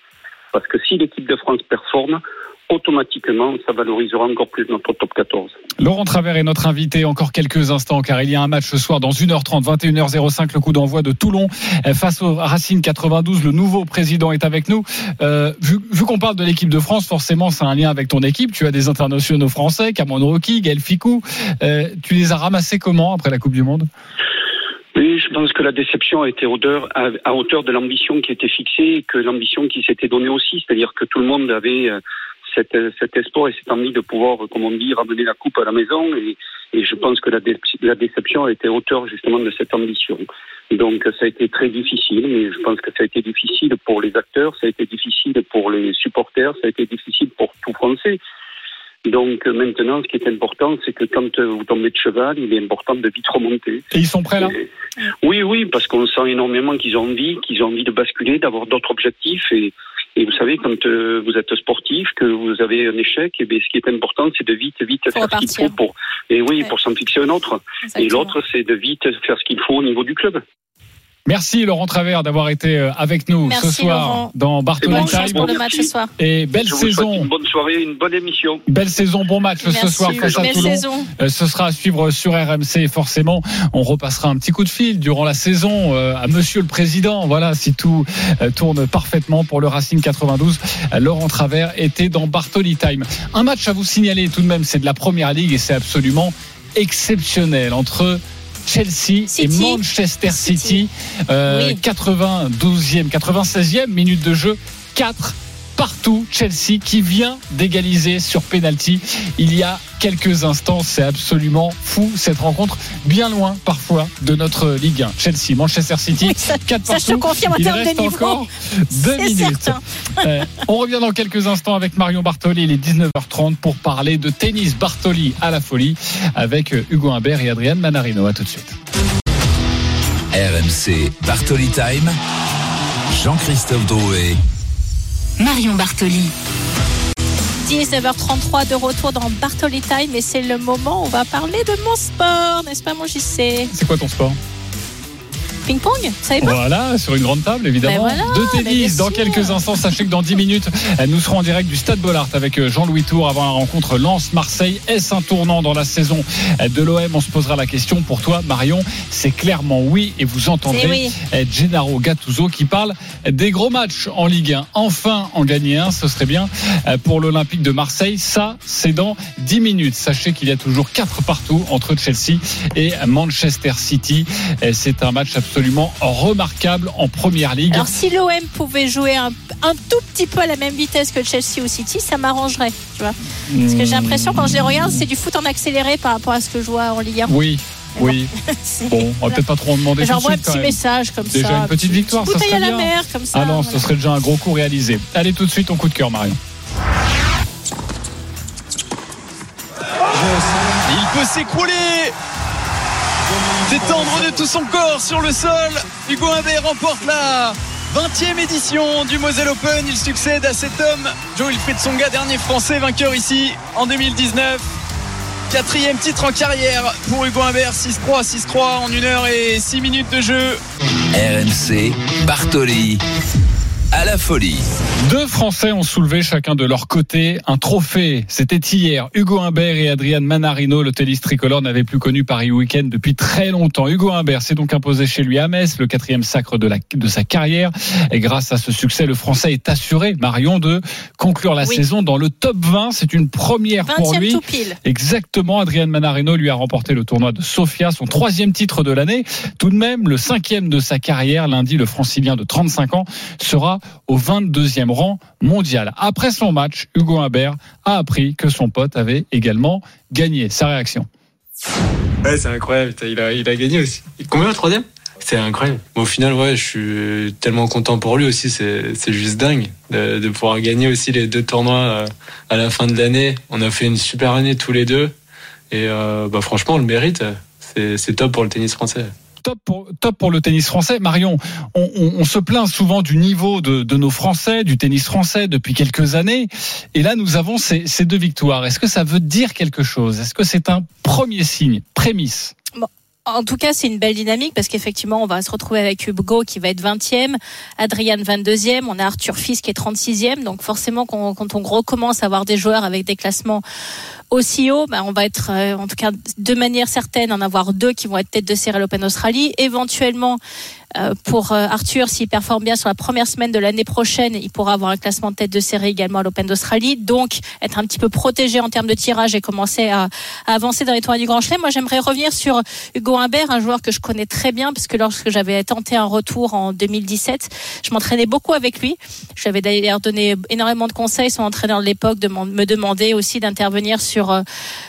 Parce que si l'équipe de France performe, automatiquement, ça valorisera encore plus notre top 14. Laurent Travers est notre invité encore quelques instants car il y a un match ce soir dans 1h30, 21h05, le coup d'envoi de Toulon face au Racing 92. Le nouveau président est avec nous. Euh, vu, vu qu'on parle de l'équipe de France, forcément, c'est un lien avec ton équipe. Tu as des internationaux français, Cameron Rocky, Gaël Ficou. Euh, tu les as ramassés comment après la Coupe du Monde? Oui, je pense que la déception a été hauteur, à, hauteur de l'ambition qui était fixée et que l'ambition qui s'était donnée aussi. C'est-à-dire que tout le monde avait euh, cet, cet espoir et cette envie de pouvoir, comme on dit, ramener la coupe à la maison. Et, je pense que la déception a été hauteur justement de cette ambition. Donc ça a été très difficile, mais je pense que ça a été difficile pour les acteurs, ça a été difficile pour les supporters, ça a été difficile pour tout Français. Donc euh, maintenant, ce qui est important, c'est que quand euh, vous tombez de cheval, il est important de vite remonter. Et ils sont prêts là Et- Oui, oui, parce qu'on sent énormément qu'ils ont envie, qu'ils ont envie de basculer, d'avoir d'autres objectifs. Et, et vous savez, quand euh, vous êtes sportif, que vous avez un échec, et bien, ce qui est important, c'est de vite, vite faire ce qu'il faut pour, et oui, pour s'en fixer un autre. Et l'autre, c'est de vite faire ce qu'il faut au niveau du club. Merci Laurent Travers d'avoir été euh, avec nous Merci, ce soir Laurent. dans chance Time. pour le match ce soir. Et belle Je vous souhaite saison. une bonne soirée, une bonne émission. Belle saison, bon match ce soir face à belle Toulon. saison. Euh, Ce sera à suivre sur RMC. Forcément, on repassera un petit coup de fil durant la saison euh, à Monsieur le Président. Voilà, si tout tourne parfaitement pour le Racing 92. Euh, Laurent Travers était dans Bartoli Time. Un match à vous signaler tout de même, c'est de la Première Ligue et c'est absolument exceptionnel entre Chelsea et Manchester City. Euh, 92e, 96e minute de jeu, 4 partout Chelsea qui vient d'égaliser sur penalty il y a quelques instants. C'est absolument fou cette rencontre, bien loin parfois de notre Ligue 1. Chelsea, Manchester City, 4 ça, partout. je te confirme en il termes de reste niveau. encore deux minutes. Euh, on revient dans quelques instants avec Marion Bartoli. Il est 19h30 pour parler de tennis Bartoli à la folie avec Hugo Humbert et Adrienne Manarino. À tout de suite. RMC Bartoli Time. Jean-Christophe Drouet. Marion Bartoli. 19h33 de retour dans Bartoli Time et c'est le moment où on va parler de mon sport, n'est-ce pas mon JC C'est quoi ton sport? Ping-pong, vous savez pas Voilà, sur une grande table, évidemment. Voilà, de tennis, dans quelques instants. Sachez que dans 10 minutes, nous serons en direct du Stade Bollard avec euh, Jean-Louis Tour avant la rencontre Lens-Marseille. Est-ce un tournant dans la saison de l'OM On se posera la question. Pour toi, Marion, c'est clairement oui. Et vous oui. euh, Gennaro Gattuso qui parle des gros matchs en Ligue 1. Enfin, en gagner un, ce serait bien euh, pour l'Olympique de Marseille. Ça, c'est dans 10 minutes. Sachez qu'il y a toujours 4 partout entre Chelsea et Manchester City. C'est un match absolument remarquable en première ligue. Alors si l'OM pouvait jouer un, un tout petit peu à la même vitesse que Chelsea ou City, ça m'arrangerait, tu vois. Parce que j'ai l'impression quand je les regarde, c'est du foot en accéléré par rapport à ce que je vois en Ligue 1. Oui, oui. Bon, on va peut-être pas trop en demander J'envoie un petit même. message comme Déjà ça. une petite victoire, ça bouteille serait à la bien. mer comme ça. Ah non, voilà. ce serait déjà un gros coup réalisé. Allez tout de suite, on coup de cœur, Marion. Il peut s'écrouler Détendre de tout son corps sur le sol. Hugo Humbert remporte la 20e édition du Moselle Open. Il succède à cet homme, Joe Wilfried Songa, dernier français vainqueur ici en 2019. Quatrième titre en carrière pour Hugo Humbert, 6-3, 6-3 en 1 heure et 6 minutes de jeu. RMC Bartoli à la folie. Deux Français ont soulevé chacun de leur côté un trophée. C'était hier. Hugo Humbert et Adrian Manarino, le tennis tricolore, n'avaient plus connu Paris Week-end depuis très longtemps. Hugo Humbert s'est donc imposé chez lui à Metz, le quatrième sacre de, la, de sa carrière. Et grâce à ce succès, le Français est assuré, Marion, de conclure la Oui. saison dans le top 20. C'est une première pour 20e lui. tout pile. Exactement, Adrien Manarino lui a remporté le tournoi de Sofia, son troisième titre de l'année. Tout de même, le cinquième de sa carrière. Lundi, le francilien de 35 ans sera au 22e rang mondial. Après son match, Hugo Humbert a appris que son pote avait également gagné. Sa réaction Ouais, c'est incroyable. Il a, il a gagné aussi. Combien, le troisième? C'est incroyable. Au final, ouais, je suis tellement content pour lui aussi. C'est c'est juste dingue de, de pouvoir gagner aussi les deux tournois euh, à la fin de l'année. On a fait une super année tous les deux. Et euh, bah, franchement, on le mérite. C'est c'est top pour le tennis français. Top pour, top pour le tennis français. Marion, on, se plaint souvent du niveau de, nos Français, du tennis français depuis quelques années. Et là, nous avons ces, deux victoires. Est-ce que ça veut dire quelque chose? Est-ce que c'est un premier signe, prémisse? En tout cas, c'est une belle dynamique parce qu'effectivement, on va se retrouver avec Hugo qui va être 20e, Adrian 22e, on a Arthur Fils qui est 36e. Donc forcément, quand on recommence à avoir des joueurs avec des classements aussi hauts, ben, on va être, euh, en tout cas, de manière certaine, en avoir deux qui vont être tête de série à l'Open Australie. Éventuellement, euh, pour euh, Arthur, s'il performe bien sur la première semaine de l'année prochaine, il pourra avoir un classement de tête de série également à l'Open d'Australie. Donc, être un petit peu protégé en termes de tirage et commencer à, à avancer dans les tournois du Grand Chelem. Moi, j'aimerais revenir sur Hugo Humbert, un joueur que je connais très bien, parce que lorsque j'avais tenté un retour en 2017, je m'entraînais beaucoup avec lui. Je lui avais d'ailleurs donné énormément de conseils. Son entraîneur de l'époque me demandait aussi d'intervenir sur sur euh,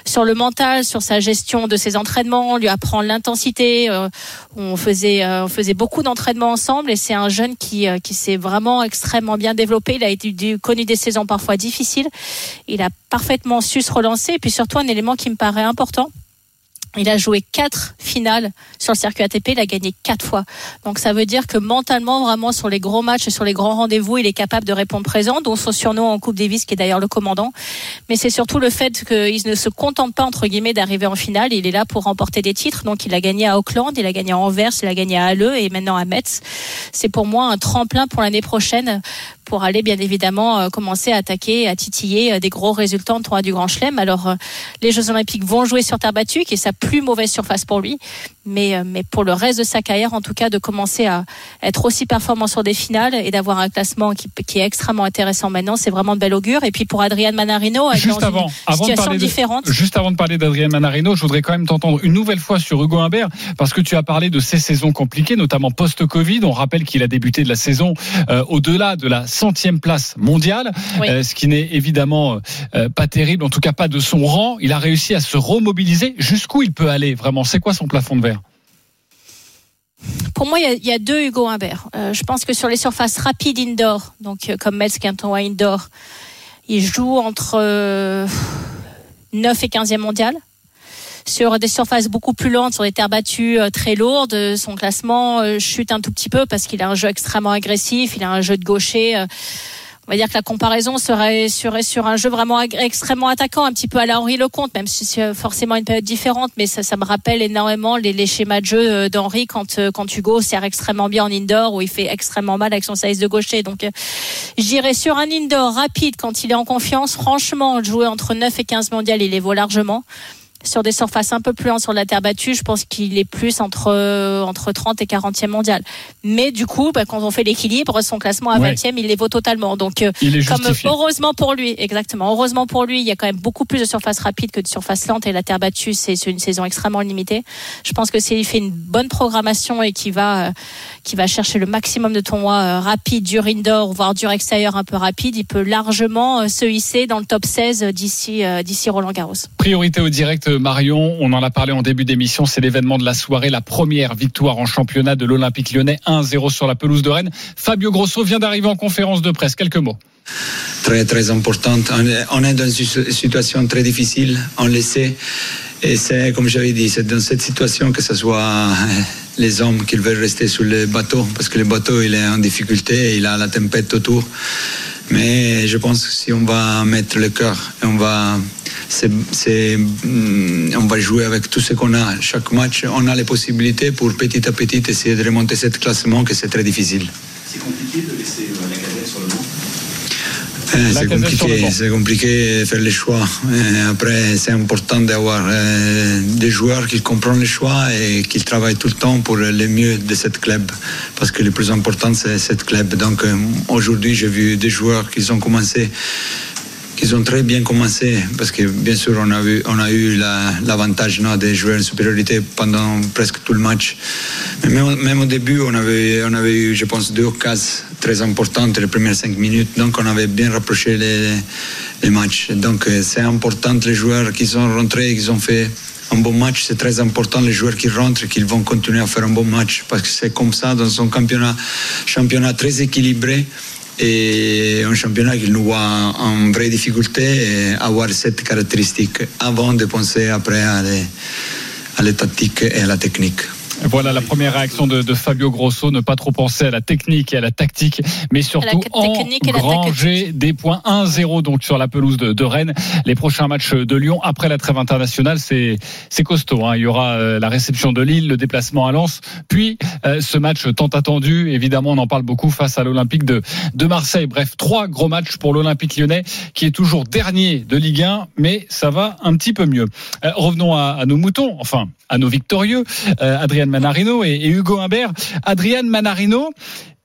sur le mental, sur sa gestion de ses entraînements, lui apprendre l'intensité. Euh, on faisait euh, on faisait beaucoup d'entraînements ensemble et c'est un jeune qui qui s'est vraiment extrêmement bien développé. Il a connu des saisons parfois difficiles. Il a parfaitement su se relancer et puis surtout un élément qui me paraît important. Il a joué quatre finales sur le circuit ATP, il a gagné quatre fois. Donc ça veut dire que mentalement, vraiment sur les gros matchs sur les grands rendez-vous, il est capable de répondre présent, dont son surnom en Coupe Davis, qui est d'ailleurs le commandant. Mais c'est surtout le fait qu'il ne se contente pas entre guillemets d'arriver en finale. Il est là pour remporter des titres. Donc il a gagné à Auckland, il a gagné à Anvers, il a gagné à Halle et maintenant à Metz. C'est pour moi un tremplin pour l'année prochaine pour aller bien évidemment euh, commencer à attaquer, à titiller euh, des gros résultats en tournoi du Grand Chelem. Alors euh, les Jeux Olympiques vont jouer sur terre battue, qui est sa plus mauvaise surface pour lui, mais euh, mais pour le reste de sa carrière, en tout cas, de commencer à être aussi performant sur des finales et d'avoir un classement qui, qui est extrêmement intéressant maintenant, c'est vraiment de bel augure. Et puis pour Adrian Manarino, Juste dans avant, une avant de situation parler de- différente. juste avant de parler d'Adrien Manarino, je voudrais quand même t'entendre une nouvelle fois sur Hugo Humbert, parce que tu as parlé de ces saisons compliquées, notamment post-Covid. On rappelle qu'il a débuté de la saison euh, au-delà de la centième place mondiale, Oui. euh, ce qui n'est évidemment euh, pas terrible, en tout cas pas de son rang. Il a réussi à se remobiliser. Jusqu'où il peut aller vraiment? C'est quoi son plafond de verre? Pour moi, il y a, il y a deux Hugo Humbert. Euh, je pense que sur les surfaces rapides indoor, donc euh, comme Metz, Quinton indoor, il joue entre euh, 9 et 15e mondial. Sur des surfaces beaucoup plus lentes, sur des terres battues euh, très lourdes, euh, son classement euh, chute un tout petit peu parce qu'il a un jeu extrêmement agressif, il a un jeu de gaucher. Euh, on va dire que la comparaison serait, sur un jeu vraiment extrêmement attaquant, un petit peu à la Henri Lecomte, même si c'est forcément une période différente, mais ça, ça me rappelle énormément les, les schémas de jeu euh, d'Henri quand, euh, quand Hugo sert extrêmement bien en indoor, où il fait extrêmement mal avec son size de gaucher. Donc, euh, j'irais sur un indoor rapide quand il est en confiance. Franchement, jouer entre 9 et 15 mondiales, il les vaut largement. Sur des surfaces un peu plus lentes sur la terre battue, je pense qu'il est plus entre, entre 30 et 40e mondial. Mais du coup, bah, quand on fait l'équilibre, son classement à Ouais. 20e, il les vaut totalement. Donc, euh, Il est comme heureusement pour lui, exactement. Heureusement pour lui, il y a quand même beaucoup plus de surfaces rapides que de surfaces lentes et la terre battue, c'est une saison extrêmement limitée. Je pense que s'il fait une bonne programmation et qu'il va, euh, qu'il va chercher le maximum de tournois euh, rapides, dur indoor, voire dur extérieur un peu rapide, il peut largement euh, se hisser dans le top 16 d'ici, d'ici Roland Garros. Priorité au direct, Marion. On en a parlé en début d'émission. C'est l'événement de la soirée, la première victoire en championnat de l'Olympique lyonnais, 1-0 sur la pelouse de Rennes. Fabio Grosso vient d'arriver en conférence de presse. Quelques mots. très très importante. On est, dans une situ- situation très difficile, on le sait. Et c'est, comme j'avais dit, c'est dans cette situation que ce soit euh, les hommes qui veulent rester sur le bateau, parce que le bateau il est en difficulté, il a la tempête autour. Mais je pense que si on va mettre le cœur on va, mm, on va jouer avec tout ce qu'on a, chaque match, on a les possibilités pour petit à petit essayer de remonter ce classement que c'est très difficile. C'est compliqué de laisser la cadette sur le. Euh, La C'est compliqué, c'est compliqué de faire les choix. Après, c'est important d'avoir euh, des joueurs qui comprennent les choix et qui travaillent tout le temps pour le mieux de cette club. Parce que le plus important, c'est cette club. Donc, euh, aujourd'hui, j'ai vu des joueurs qui ont commencé qu'ils ont très bien commencé parce que bien sûr on a eu, la- l'avantage non, de jouer en supériorité pendant presque tout le match. Même, au début, on avait, on avait eu, je pense, deux occasions très importantes les premières cinq minutes. Donc on avait bien rapproché les, les matchs. Donc euh, c'est important les joueurs qui sont rentrés, qui ont fait un bon match, c'est très important les joueurs qui rentrent, qu'ils vont continuer à faire un bon match parce que c'est comme ça dans un championnat, championnat très équilibré et un championnat qui nous voit en vraie difficulté et avoir cette caractéristique avant de penser après à les, à les tactiques et à la technique. Voilà la première réaction de, de Fabio Grosso, ne pas trop penser à la technique et à la tactique, mais surtout engranger des points 1-0 donc sur la pelouse de, de Rennes. Les prochains matchs de Lyon après la trêve internationale, c'est c'est costaud. hein. Il y aura euh, la réception de Lille, le déplacement à Lens, puis euh, ce match tant attendu. Évidemment, on en parle beaucoup face à l'Olympique de, de Marseille. Bref, trois gros matchs pour l'Olympique lyonnais qui est toujours dernier de Ligue 1, mais ça va un petit peu mieux. Euh, revenons à, à nos moutons, enfin à nos victorieux, euh, Adrien Manarino et, Hugo Humbert. Adrien Manarino,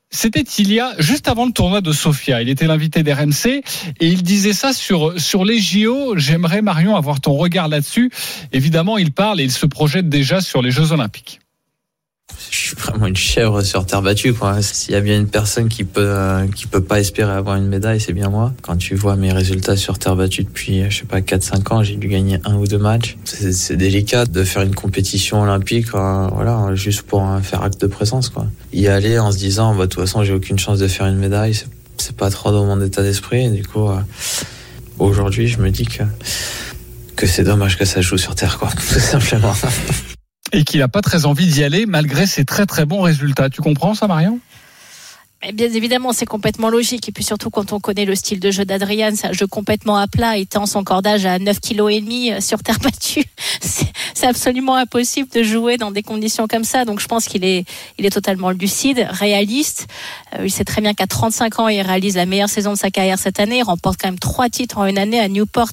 c'était il y a juste avant le tournoi de Sofia. Il était l'invité d'RMC et il disait ça sur sur les JO. J'aimerais Marion avoir ton regard là-dessus. Évidemment, il parle et il se projette déjà sur les Jeux Olympiques. Je suis vraiment une chèvre sur terre battue. Quoi. S'il y a bien une personne qui peut euh, qui peut pas espérer avoir une médaille, c'est bien moi. Quand tu vois mes résultats sur terre battue depuis, je sais pas, 4-5 ans, j'ai dû gagner un ou deux matchs. C'est, délicat de faire une compétition olympique, quoi, voilà, juste pour euh, faire acte de présence. Quoi. Y aller en se disant, bah, de toute façon, j'ai aucune chance de faire une médaille, c'est, c'est pas trop dans mon état d'esprit. Du coup, euh, aujourd'hui, je me dis que que c'est dommage que ça joue sur terre, quoi, tout simplement. Et qu'il n'a pas très envie d'y aller malgré ses très très bons résultats. Tu comprends ça, Marion? Bien évidemment, c'est complètement logique. Et puis surtout, quand on connaît le style de jeu d'Adrian, c'est un jeu complètement à plat, étant son cordage à 9 kg euh, sur terre battue. C'est absolument impossible de jouer dans des conditions comme ça. Donc je pense qu'il est, il est totalement lucide, réaliste. Euh, il sait très bien qu'à 35 ans, il réalise la meilleure saison de sa carrière cette année. Il remporte quand même trois titres en une année à Newport,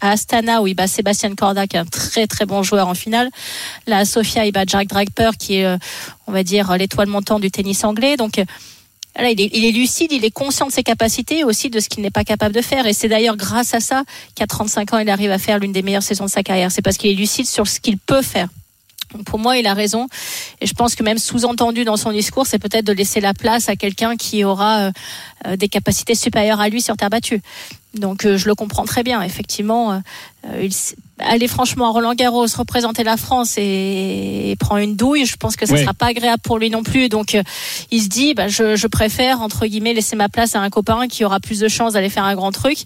à Astana, où il bat Sébastien Corda, qui est un très très bon joueur en finale. Là, à Sofia, il bat Jack Draper, qui est, euh, on va dire, l'étoile montante du tennis anglais. Donc, il, est, il est lucide, il est conscient de ses capacités, aussi de ce qu'il n'est pas capable de faire. Et c'est d'ailleurs grâce à ça qu'à 35 ans, il arrive à faire l'une des meilleures saisons de sa carrière. C'est parce qu'il est lucide sur ce qu'il peut faire. Donc, Pour moi, il a raison. Et je pense que même sous-entendu dans son discours, c'est peut-être de laisser la place à quelqu'un qui aura euh, euh, des capacités supérieures à lui sur terre battue. Donc euh, je le comprends très bien. Effectivement, euh, euh, il aller franchement à Roland Garros, représenter la France et, et prend une douille, je pense que ça Oui. sera pas agréable pour lui non plus. Donc euh, il se dit, bah, je, je préfère entre guillemets laisser ma place à un copain qui aura plus de chances d'aller faire un grand truc.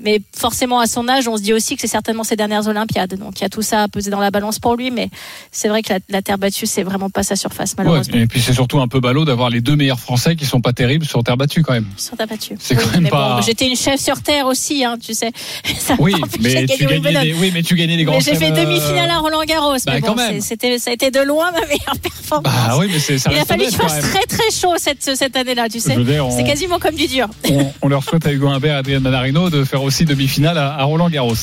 Mais forcément à son âge, on se dit aussi que c'est certainement ses dernières Olympiades. Donc il y a tout ça à peser dans la balance pour lui. Mais c'est vrai que la, la terre battue, c'est vraiment pas sa surface Ouais, malheureusement. Et puis c'est surtout un peu ballot d'avoir les deux meilleurs Français qui sont pas terribles sur terre battue quand même. Sur terre battue. C'est quand même pas- bon, j'étais une chef sur terre aussi, hein, tu sais. Ça Oui, mais tu, gagnais oui, mais tu gagnais les grands Mais j'ai fait chelems, euh, demi-finale à Roland Garros. bah, mais quand même. c'était, ça a été de loin ma meilleure performance. Bah oui, mais c'est- ça Il a fallu qu'il fasse très très chaud cette, cette année-là, tu sais. Dire, on- C'est quasiment comme du dur. on, on leur souhaite à Hugo Humbert et Adrien Manarino de faire aussi demi-finale à, à Roland Garros.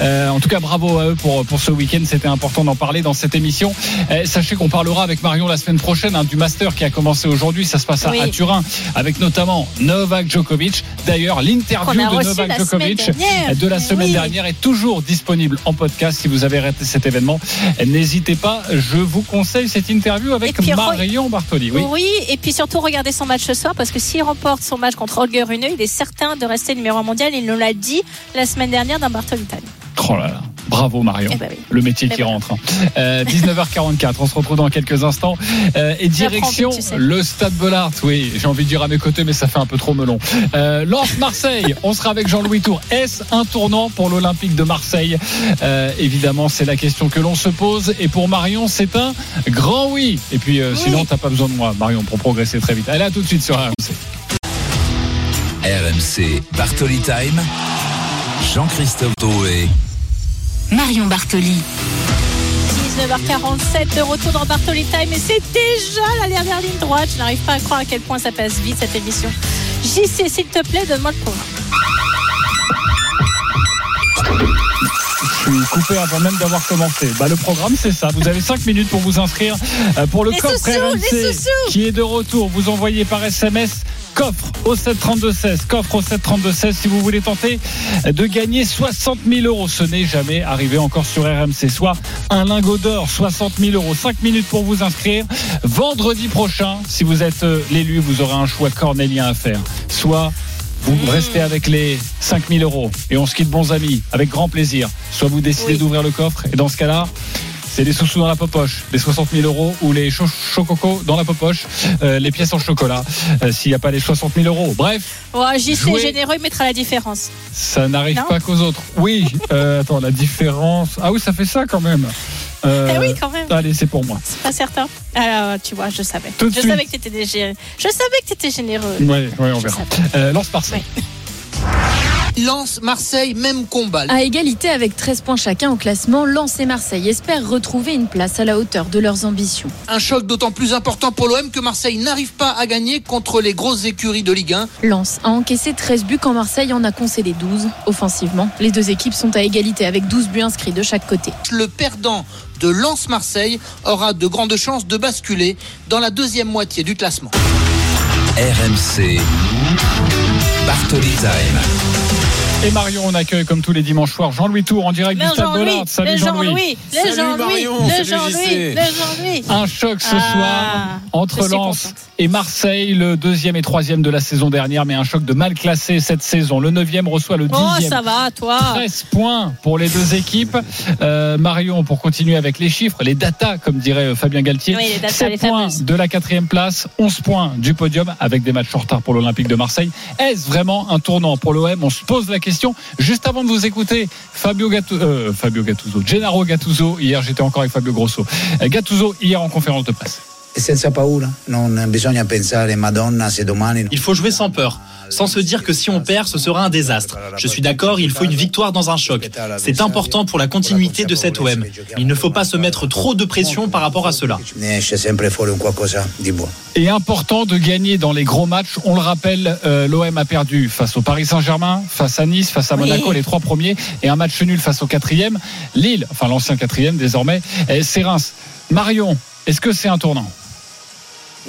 Euh, en tout cas, bravo à eux pour, pour ce week-end. C'était important d'en parler dans cette émission. Euh, sachez qu'on parlera avec Marion la semaine prochaine hein, du Master qui a commencé aujourd'hui. Ça se passe à, Oui. à Turin avec notamment Novak Djokovic. D'ailleurs, l'interview de Novak Djokovic de la semaine oui. dernière est toujours disponible en podcast si vous avez raté cet événement. N'hésitez pas, je vous conseille cette interview avec puis, Marion Bartoli. Oui. Oui. et puis surtout regardez son match ce soir parce que s'il remporte son match contre Holger Rune, il est certain de rester numéro un mondial. Il nous l'a dit la semaine dernière dans Bartoli Time. Oh là là. Bravo Marion, Eh ben oui. le métier Eh qui ben. rentre. hein. Euh, 19h44, on se retrouve dans quelques instants. Euh, et direction vite, tu sais. le Stade Bollard. Oui, j'ai envie de dire à mes côtés, mais ça fait un peu trop melon. Euh, Lance Marseille, on sera avec Jean-Louis Tour. Est-ce un tournant pour l'Olympique de Marseille? Euh, Évidemment, c'est la question que l'on se pose. Et pour Marion, c'est un grand oui. Et puis, euh, sinon, t'as pas besoin de moi, Marion, pour progresser très vite. Allez, à tout de suite sur RMC. RMC Bartoli Time. Jean-Christophe Drouet. Marion Bartoli. 19h47 de retour dans Bartoli Time et c'est déjà la dernière ligne droite. Je n'arrive pas à croire à quel point ça passe vite cette émission. JC, s'il te plaît, donne-moi le programme. Je suis coupé avant même d'avoir commencé. Bah, le programme, c'est ça. Vous avez 5 minutes pour vous inscrire euh, pour le Les coffre RMC qui est de retour. Vous envoyez par SMS coffre au 732-16. Coffre au 732-16 si vous voulez tenter de gagner 60 000 euros. Ce n'est jamais arrivé encore sur RMC. Soit un lingot d'or, 60 000 euros. 5 minutes pour vous inscrire. Vendredi prochain, si vous êtes euh, l'élu, vous aurez un choix cornélien à faire. Soit vous restez avec les 5000 euros et on se quitte bons amis avec grand plaisir. Soit vous décidez Oui. d'ouvrir le coffre et dans ce cas-là, c'est les sous-sous dans la popoche, les 60 000 euros ou les cho- chococo dans la popoche, euh, les pièces en chocolat, euh, s'il n'y a pas les 60 000 euros. Bref, Oh, JC Jouer. généreux, il mettra la différence. ça n'arrive pas qu'aux autres. Oui, euh, attends, la différence. Ah oui, ça fait ça quand même. Eh oui, quand même. Allez, c'est pour moi. C'est pas certain. Alors, tu vois, je savais. Tout je suite. savais que t'étais dégé- Je savais que t'étais généreux. Ouais, ouais, on verra. Lance par Lens, Marseille, même combat. À égalité avec 13 points chacun au classement, Lens et Marseille espèrent retrouver une place à la hauteur de leurs ambitions. Un choc d'autant plus important pour l'OM que Marseille n'arrive pas à gagner contre les grosses écuries de Ligue 1. Lens a encaissé 13 buts quand Marseille en a concédé 12. Offensivement, les deux équipes sont à égalité avec 12 buts inscrits de chaque côté. Le perdant de Lens-Marseille aura de grandes chances de basculer dans la deuxième moitié du classement. RMC. Bartoli Time. Et Marion, on accueille comme tous les dimanches soirs Jean-Louis Tour en direct du Stade Jean-Louis, Bollard. Salut Jean-Louis. Le Jean-Louis, le Jean-Louis. Un choc ce Ah, soir entre Lens et Marseille, le deuxième et troisième de la saison dernière, mais un choc de mal classé cette saison. Le neuvième reçoit le Oh, dixième. ça va, toi. 13 points pour les deux équipes. Euh, Marion, pour continuer avec les chiffres, les datas, comme dirait euh, Fabien Galtier. Oui, les datas, 7 les points fameuses. de la quatrième place, 11 points du podium avec des matchs en retard pour l'Olympique de Marseille. Est-ce vraiment un tournant pour l'OM On se pose la question. Juste avant de vous écouter, Fabio, Gattu- euh, Fabio Gattuso, Gennaro Gattuso, hier j'étais encore avec Fabio Grosso. Euh, Gattuso, hier en conférence de presse. Senza paura, non bisogna pensare Madonna se domani. Il faut jouer sans peur, sans se dire que si on perd, ce sera un désastre. Je suis d'accord, il faut une victoire dans un choc. C'est important pour la continuité de cet OM. Il ne faut pas se mettre trop de pression par rapport à cela. Et important de gagner dans les gros matchs. On le rappelle, euh, l'OM a perdu face au Paris Saint-Germain, face à Nice, face à Oui. Monaco, les trois premiers, et un match nul face au quatrième. Lille, enfin l'ancien quatrième désormais, et c'est Reims. Marion, est-ce que c'est un tournant?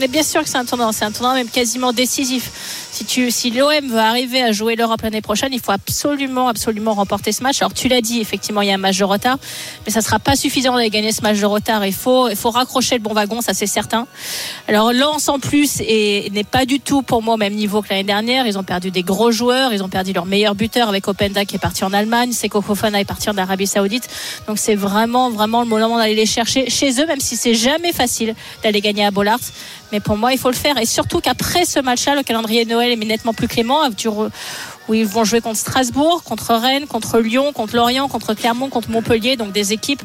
Mais bien sûr que c'est un tournant, c'est un tournant même quasiment décisif. Si, si l'OM veut arriver à jouer l'Europe l'année prochaine, il faut absolument, absolument remporter ce match. Alors tu l'as dit, effectivement, il y a un match de retard, mais ça ne sera pas suffisant d'aller gagner ce match de retard. Il faut, il faut raccrocher le bon wagon, ça c'est certain. Alors Lens en plus est- n'est pas du tout pour moi au même niveau que l'année dernière. Ils ont perdu des gros joueurs, ils ont perdu leur meilleur buteur avec Openda qui est parti en Allemagne, Seko Fofana est parti en Arabie Saoudite. Donc c'est vraiment, vraiment le moment d'aller les chercher chez eux, même si c'est jamais facile d'aller gagner à Bollard. Mais pour moi, il faut le faire. Et surtout qu'après ce match-là, le calendrier de Noël est nettement plus clément. Où ils vont jouer contre Strasbourg, contre Rennes, contre Lyon, contre Lorient, contre Clermont, contre Montpellier. Donc des équipes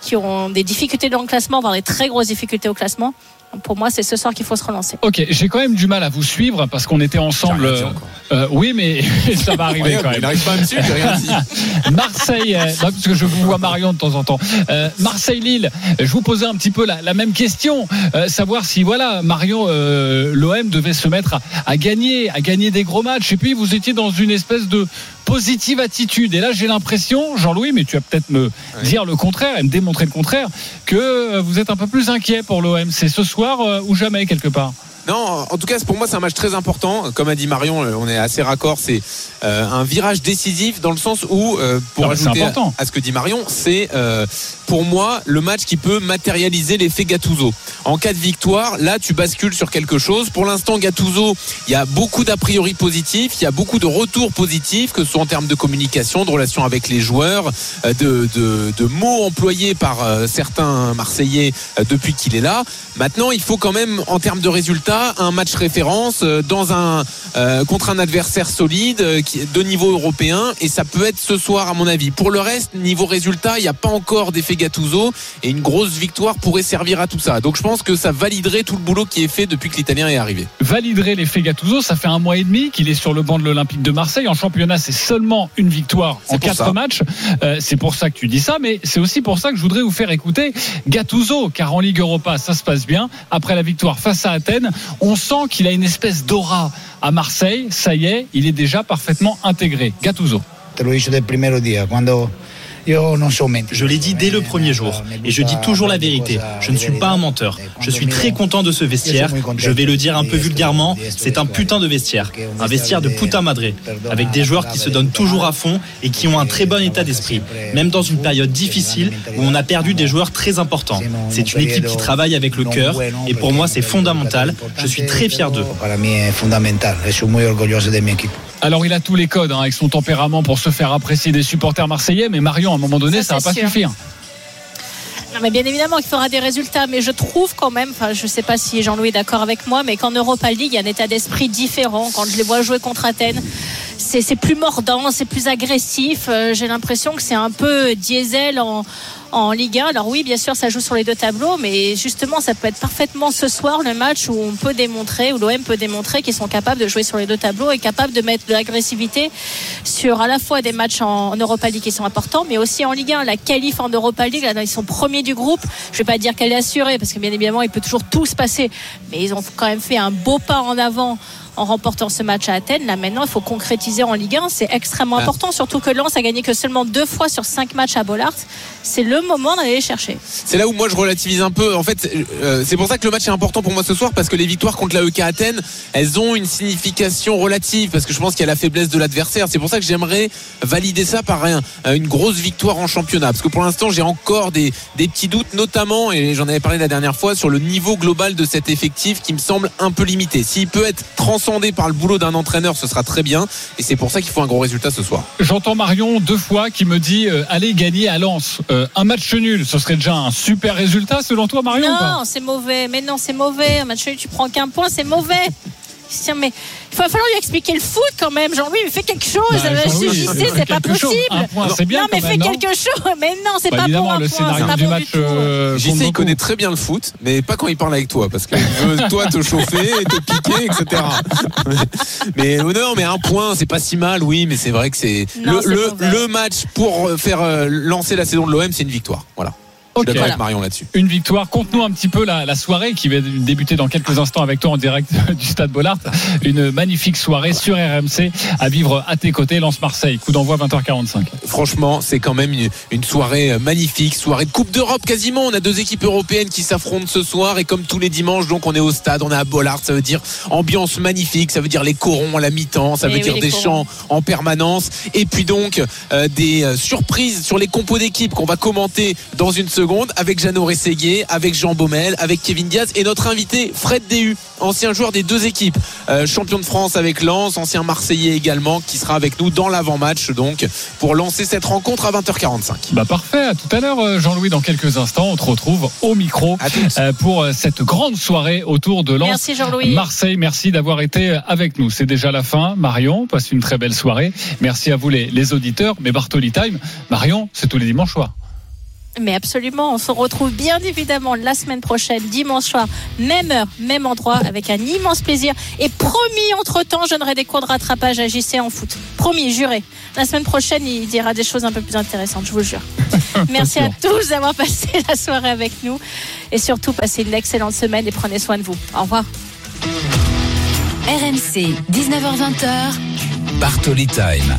qui ont des difficultés dans le classement, voire des très grosses difficultés au classement. Pour moi, c'est ce soir qu'il faut se relancer. Ok, j'ai quand même du mal à vous suivre parce qu'on était ensemble. Euh, euh, oui, mais ça va arriver quand même. il n'arrive pas à me suivre, j'ai rien dit. Marseille, euh, non, parce que je vous vois Marion de temps en temps. Euh, Marseille-Lille, je vous posais un petit peu la, la même question, euh, savoir si voilà Marion, euh, l'OM devait se mettre à, à gagner, à gagner des gros matchs. Et puis vous étiez dans une espèce de positive attitude. Et là, j'ai l'impression, Jean-Louis, mais tu vas peut-être me dire le contraire et me démontrer le contraire, que vous êtes un peu plus inquiet pour l'OM. C'est ce soir euh, ou jamais quelque part. Non, en tout cas, pour moi, c'est un match très important. Comme a dit Marion, euh, on est assez raccord. C'est euh, un virage décisif dans le sens où, euh, pour c'est ajouter à, ce que dit Marion, c'est euh, pour moi le match qui peut matérialiser l'effet Gattuso. En cas de victoire, là, tu bascules sur quelque chose. Pour l'instant, Gattuso, il y a beaucoup d'a priori positifs, il y a beaucoup de retours positifs, que ce soit en termes de communication, de relations avec les joueurs, de, de, de mots employés par certains Marseillais depuis qu'il est là. Maintenant, il faut quand même, en termes de résultats, un match référence euh, dans un euh, contre un adversaire solide euh, qui, de niveau européen, et ça peut être ce soir à mon avis. Pour le reste, niveau résultat, il n'y a pas encore d'effet Gattuso, et une grosse victoire pourrait servir à tout ça. Donc je pense que ça validerait tout le boulot qui est fait depuis que l'Italien est arrivé. validerait l'effet Gattuso. Ça fait un mois et demi qu'il est sur le banc de l'Olympique de Marseille. En championnat, c'est seulement une victoire en quatre ça. matchs. Euh, c'est pour ça que tu dis ça, mais c'est aussi pour ça que je voudrais vous faire écouter Gattuso, car en Ligue Europa, ça se passe bien. Après la victoire face à Athènes, on sent qu'il a une espèce d'aura à Marseille. Ça y est, il est déjà parfaitement intégré. Gattuso. Je l'ai dit dès le premier jour, et je dis toujours la vérité. Je ne suis pas un menteur. Je suis très content de ce vestiaire. Je vais le dire un peu vulgairement, c'est un putain de vestiaire. Un vestiaire de puta madre, avec des joueurs qui se donnent toujours à fond et qui ont un très bon état d'esprit, même dans une période difficile où on a perdu des joueurs très importants. C'est une équipe qui travaille avec le cœur, et pour moi c'est fondamental. Je suis très fier d'eux. Alors, il a tous les codes hein, avec son tempérament pour se faire apprécier des supporters marseillais, mais Marion, à un moment donné, ça, Ça, va pas suffire. Non, mais bien évidemment qu'il fera des résultats, mais je trouve quand même, enfin, je ne sais pas si Jean-Louis est d'accord avec moi, mais qu'en Europa League, il y a un état d'esprit différent. Quand je les vois jouer contre Athènes, c'est c'est plus mordant, c'est plus agressif. Euh, J'ai l'impression que c'est un peu diesel en, en Ligue 1. Alors oui, bien sûr, ça joue sur les deux tableaux, mais justement, ça peut être parfaitement ce soir le match où on peut démontrer, où l'OM peut démontrer qu'ils sont capables de jouer sur les deux tableaux et capables de mettre de l'agressivité sur à la fois des matchs en, Europa League qui sont importants, mais aussi en Ligue 1. La qualif en Europa League, là, ils sont premiers du groupe. Je vais pas dire qu'elle est assurée, parce que bien évidemment, il peut toujours tout se passer, mais ils ont quand même fait un beau pas en avant en remportant ce match à Athènes. Là maintenant, il faut concrétiser en Ligue 1. C'est extrêmement Ah. important, surtout que Lens a gagné que seulement deux fois sur cinq matchs à Bollard. C'est le moment d'aller les chercher. C'est là où moi je relativise un peu. En fait, euh, c'est pour ça que le match est important pour moi ce soir parce que les victoires contre la EK Athènes, elles ont une signification relative parce que je pense qu'il y a la faiblesse de l'adversaire. C'est pour ça que j'aimerais valider ça par un- une grosse victoire en championnat parce que pour l'instant j'ai encore des, des petits doutes, notamment et j'en avais parlé la dernière fois sur le niveau global de cet effectif qui me semble un peu limité. S'il peut être transcendé par le boulot d'un entraîneur, ce sera très bien et c'est pour ça qu'il faut un gros résultat ce soir. J'entends Marion deux fois qui me dit euh, allez gagner à Lens. Euh, un match nul, ce serait déjà un super résultat selon toi, Marion Non, c'est mauvais. Mais non, c'est mauvais. Un match nul, tu prends qu'un point, c'est mauvais. Tiens, mais il va falloir lui expliquer le foot quand même. Jean-Louis, mais fais quelque chose. Bah, Euh, Jean-Louis, JC, fais c'est pas possible. Point, bien non, mais fais quelque chose. Mais non, c'est Bah, pas pour un le point. scénario C'est pas du bon match. du tout. euh, JC il connaît très bien le foot, mais pas quand il parle avec toi, parce qu'il veut toi te chauffer, te piquer, etc. Mais euh, non, mais un point, c'est pas si mal, oui, mais c'est vrai que c'est le, le match pour euh, faire euh, lancer la saison de l'OM, c'est une victoire. Voilà. Je suis avec Marion là-dessus. Une victoire. Conte-nous un petit peu la, la soirée qui va débuter dans quelques instants avec toi en direct du Stade Bollard. Une magnifique soirée sur RMC à vivre à tes côtés. Lance Marseille. Coup d'envoi 20h45. Franchement, c'est quand même une, une soirée euh, magnifique, soirée de Coupe d'Europe quasiment. On a deux équipes européennes qui s'affrontent ce soir et comme tous les dimanches, donc on est au stade, on est à Bollard. Ça veut dire ambiance magnifique, ça veut dire les corons à la mi-temps, ça Eh veut dire des chants en permanence et puis donc euh, des euh, surprises sur les compos d'équipe qu'on va commenter dans une seconde avec Jeannot Rességuier, avec Jean Baumel, avec Kevin Diaz et notre invité Fred Déhu, ancien joueur des deux équipes, euh, champion de France avec Lens, ancien Marseillais également, qui sera avec nous dans l'avant-match donc pour lancer cette rencontre à 20h45. Bah parfait. À tout à l'heure, euh, Jean-Louis. Dans quelques instants, on te retrouve au micro euh, pour cette grande soirée autour de Lens. Merci, Jean-Louis. Marseille, merci d'avoir été avec nous. C'est déjà la fin. Marion, passe une très belle soirée. Merci à vous les, les auditeurs. Mais Bartoli Time, Marion, c'est tous les dimanches soirs. Mais absolument, on se retrouve bien évidemment la semaine prochaine, dimanche soir, même heure, même endroit, avec un immense plaisir. Et promis, entre-temps, je donnerai des cours de rattrapage à JC en foot. Promis, juré. La semaine prochaine, il dira des choses un peu plus intéressantes, je vous le jure. Merci à tous d'avoir passé la soirée avec nous. Et surtout, passez une excellente semaine et prenez soin de vous. Au revoir. RMC, 19h20h. Bartoli Time.